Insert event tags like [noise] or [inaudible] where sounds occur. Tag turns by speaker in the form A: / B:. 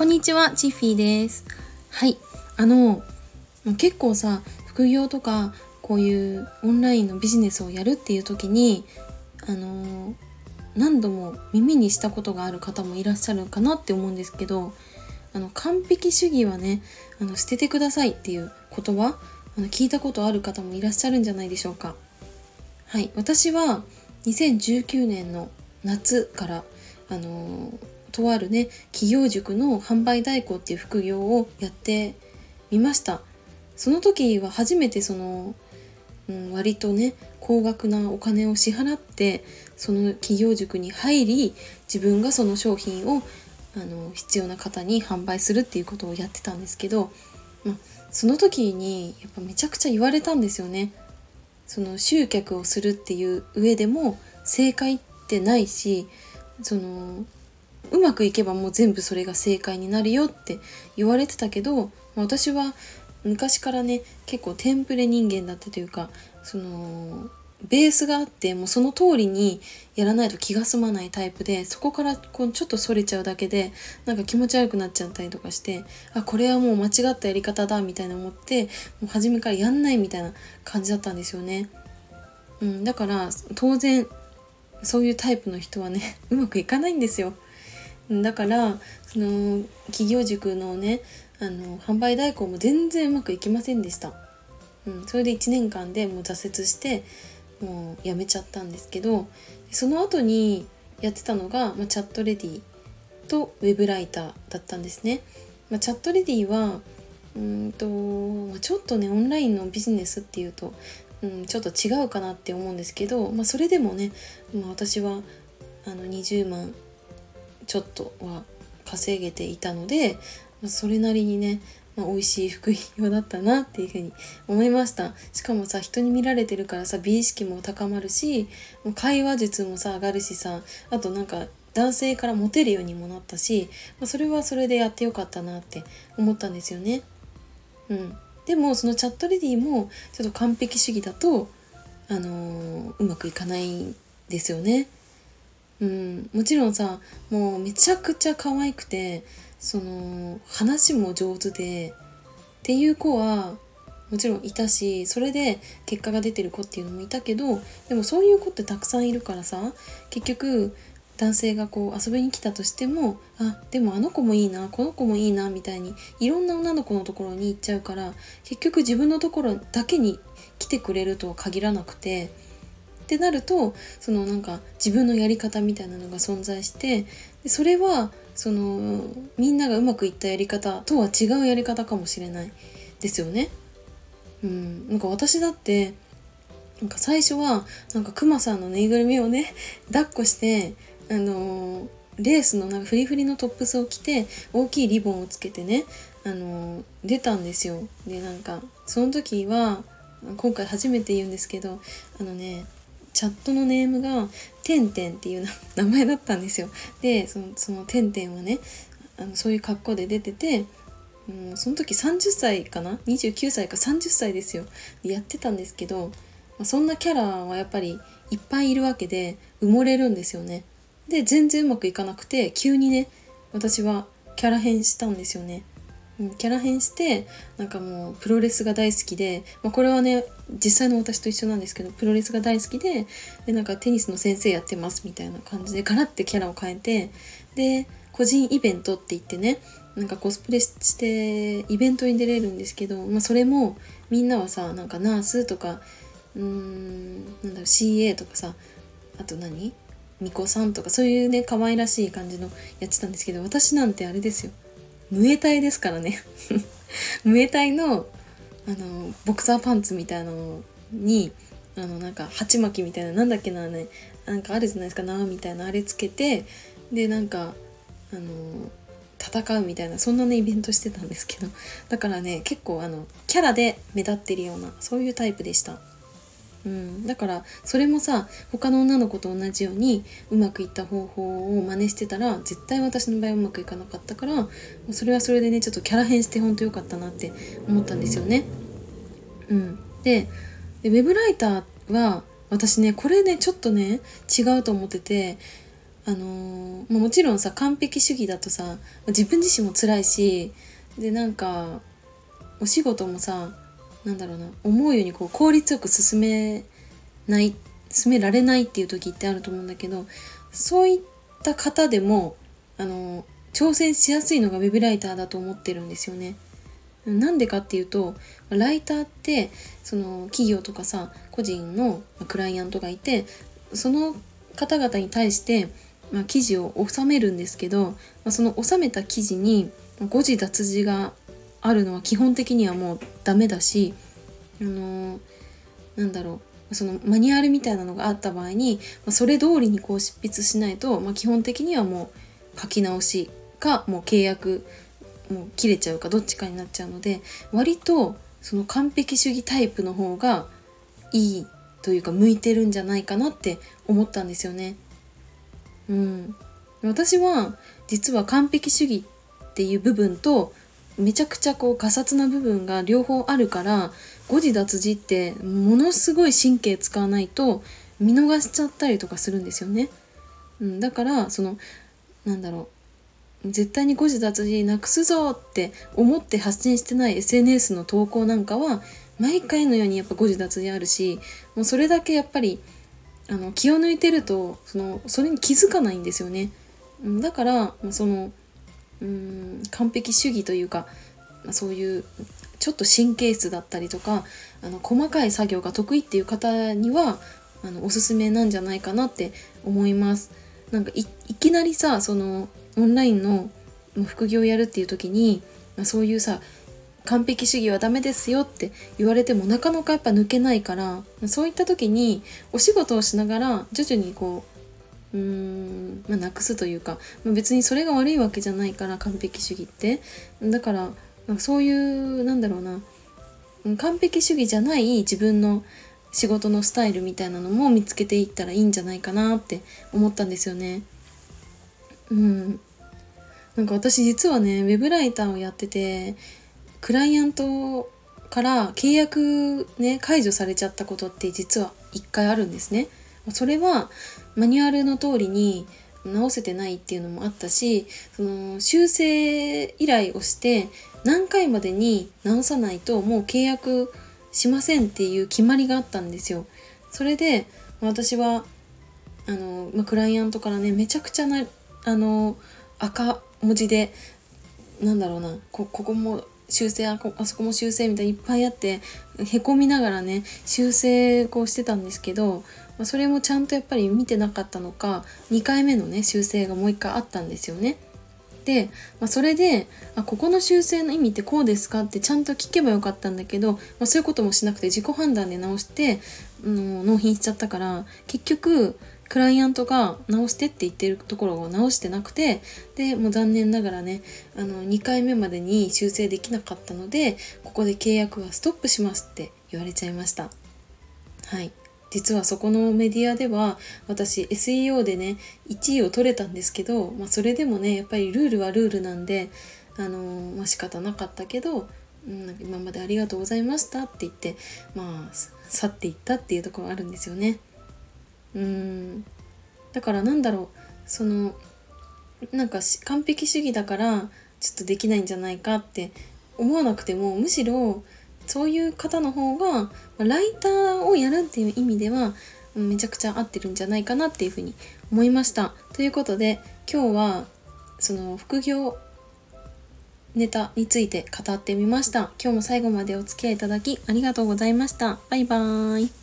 A: こんにちは、チッフィーです。はい、あの、結構さ、副業とか、こういうオンラインのビジネスをやるっていう時に、あの、何度も耳にしたことがある方もいらっしゃるかなって思うんですけど、あの、完璧主義はね、あの、捨ててくださいっていう言葉、あの聞いたことある方もいらっしゃるんじゃないでしょうか。はい、私は2019年の夏からあのとあるね企業塾の販売代行っていう副業をやってみましたその時は初めてその、うん、割とね高額なお金を支払ってその企業塾に入り自分がその商品をあの必要な方に販売するっていうことをやってたんですけど、まその時にやっぱめちゃくちゃ言われたんですよね。その集客をするっていう上でも正解ってないしそのうまくいけばもう全部それが正解になるよって言われてたけど私は昔からね結構テンプレ人間だったというかそのベースがあってもうその通りにやらないと気が済まないタイプでそこからこうちょっとそれちゃうだけでなんか気持ち悪くなっちゃったりとかしてあこれはもう間違ったやり方だみたいな思ってもう初めからやんないみたいな感じだったんですよね。うん、だから当然そういうタイプの人はねうまくいかないんですよ。だからその企業塾のねあの販売代行も全然うまくいきませんでした、うん、それで1年間でもう挫折してもうやめちゃったんですけどその後にやってたのが、まあ、チャットレディとウェブライターだったんですね、まあ、チャットレディはうんと、まあ、ちょっとねオンラインのビジネスっていうと、うん、ちょっと違うかなって思うんですけど、まあ、それでもね、まあ、私はあの20万ちょっとは稼げていたので、ま、それなりにね、まあ、美味しい副業だったなっていうふうに思いましたしかもさ人に見られてるからさ美意識も高まるしもう会話術もさ上がるしさあとなんか男性からモテるようにもなったし、まあ、それはそれでやってよかったなって思ったんですよね。うん、でもそのチャットレディもちょっと完璧主義だと、あのー、うまくいかないんですよね。うん、もちろんさもうめちゃくちゃ可愛くてその話も上手でっていう子はもちろんいたしそれで結果が出てる子っていうのもいたけどでもそういう子ってたくさんいるからさ結局男性がこう遊びに来たとしてもあでもあの子もいいなこの子もいいなみたいにいろんな女の子のところに行っちゃうから結局自分のところだけに来てくれるとは限らなくてってなるとそのなんか自分のやり方みたいなのが存在してでそれはそのみんながうまくいったやり方とは違うやり方かもしれないですよね。うん、なんか私だってなんか最初はなんかクマさんのぬいぐるみをね [laughs] 抱っこしてあのレースのなんかフリフリのトップスを着て大きいリボンをつけてねあの出たんですよ。でなんかその時は今回初めて言うんですけどあのねチャットのネームが「てんてん」っていう名前だったんですよ。でそのそのてんてんはねあのそういう格好で出てて、うん、その時30歳かな？29歳か30歳ですよでやってたんですけど、まあ、そんなキャラはやっぱりいっぱいいるわけで埋もれるんですよね。で全然うまくいかなくて急にね私はキャラ変したんですよね。キャラ変してなんかもうプロレスが大好きで、まあ、これはね実際の私と一緒なんですけどプロレスが大好きででなんかテニスの先生やってますみたいな感じでガラッてキャラを変えてで個人イベントって言ってねなんかコスプレしてイベントに出れるんですけど、まあ、それもみんなはさなんかナースとかうーんなんだろう CA とかさあと何？巫女さんとかそういうね可愛らしい感じのやってたんですけど私なんてあれですよ。ムエタイですからね。[laughs] ムエタイのあのボクサーパンツみたいなのにあのなんか鉢巻きみたいななんだっけなねなんかあるじゃないですか。縄みたいなあれつけてでなんかあの戦うみたいなそんなねイベントしてたんですけど。だからね結構あのキャラで目立ってるようなそういうタイプでした。うん、だからそれもさ他の女の子と同じようにうまくいった方法を真似してたら絶対私の場合うまくいかなかったからそれはそれでねちょっとキャラ変してほんとよかったなって思ったんですよね。うん、ででウェブライターは私ねこれねちょっとね違うと思っててああのー、もちろんさ完璧主義だとさ自分自身も辛いしでなんかお仕事もさなんだろうな思うようにこう効率よく進めない進められないっていう時ってあると思うんだけどそういった方でもあの挑戦しやすいのがウェブライターだと思ってるんですよね。なんでかっていうとライターってその企業とかさ個人のクライアントがいてその方々に対して、まあ、記事を収めるんですけど、まあ、その収めた記事に誤字脱字があるのは基本的にはもうダメだしあのー、なんだろうそのマニュアルみたいなのがあった場合に、まあ、それ通りにこう執筆しないと、まあ、基本的にはもう書き直しかもう契約もう切れちゃうかどっちかになっちゃうので割とその完璧主義タイプの方がいいというか向いてるんじゃないかなって思ったんですよね。うん、私は実は完璧主義っていう部分とめちゃくちゃこうガサツな部分が両方あるから誤字脱字ってものすごい神経使わないと見逃しちゃったりとかするんですよね。うん、だからそのなんだろう絶対に誤字脱字なくすぞって思って発信してない SNS の投稿なんかは毎回のようにやっぱ誤字脱字あるしもうそれだけやっぱりあの気を抜いてるとそのそれに気づかないんですよね。だからそのうん完璧主義というかそういうちょっと神経質だったりとかあの細かい作業が得意っていう方にはあのおすすめなんじゃないかなって思います。なんかいきなりさそのオンラインの副業をやるっていう時にそういうさ完璧主義はダメですよって言われてもなかなかやっぱ抜けないからそういった時にお仕事をしながら徐々にこううーん、まあ、なくすというか、まあ、別にそれが悪いわけじゃないから完璧主義ってだからそういうなんだろうな完璧主義じゃない自分の仕事のスタイルみたいなのも見つけていったらいいんじゃないかなって思ったんですよね。うん。なんか私実はね、ウェブライターをやってて、クライアントから契約ね、解除されちゃったことって実は一回あるんですね。それはマニュアルの通りに直せてないっていうのもあったし、その修正依頼をして何回までに直さないともう契約しませんっていう決まりがあったんですよ。それで私はあの、まあ、クライアントからねめちゃくちゃなあの赤文字でなんだろうなここも修正ああそこも修正みたいにいっぱいあってへこみながらね修正こうしてたんですけど、まあ、それもちゃんとやっぱり見てなかったのか2回目のね修正がもう一回あったんですよね。で、まあ、それであここの修正の意味ってこうですかってちゃんと聞けばよかったんだけど、まあ、そういうこともしなくて自己判断で直して、うん、納品しちゃったから結局クライアントが直してって言ってるところを直してなくてでもう残念ながらねあの2回目までに修正できなかったのでここで契約はストップしますって言われちゃいましたはい実はそこのメディアでは私 SEO でね1位を取れたんですけど、まあ、それでもねやっぱりルールはルールなんであのー、まあ、仕方なかったけど、うん、今までありがとうございましたって言ってまあ去っていったっていうところあるんですよね。うんだからなんだろうそのなんか完璧主義だからちょっとできないんじゃないかって思わなくてもむしろそういう方の方がライターをやるっていう意味ではめちゃくちゃ合ってるんじゃないかなっていうふうに思いました。ということで今日はその副業ネタについて語ってみました。今日も最後までお付き合いいただきありがとうございました。バイバーイ。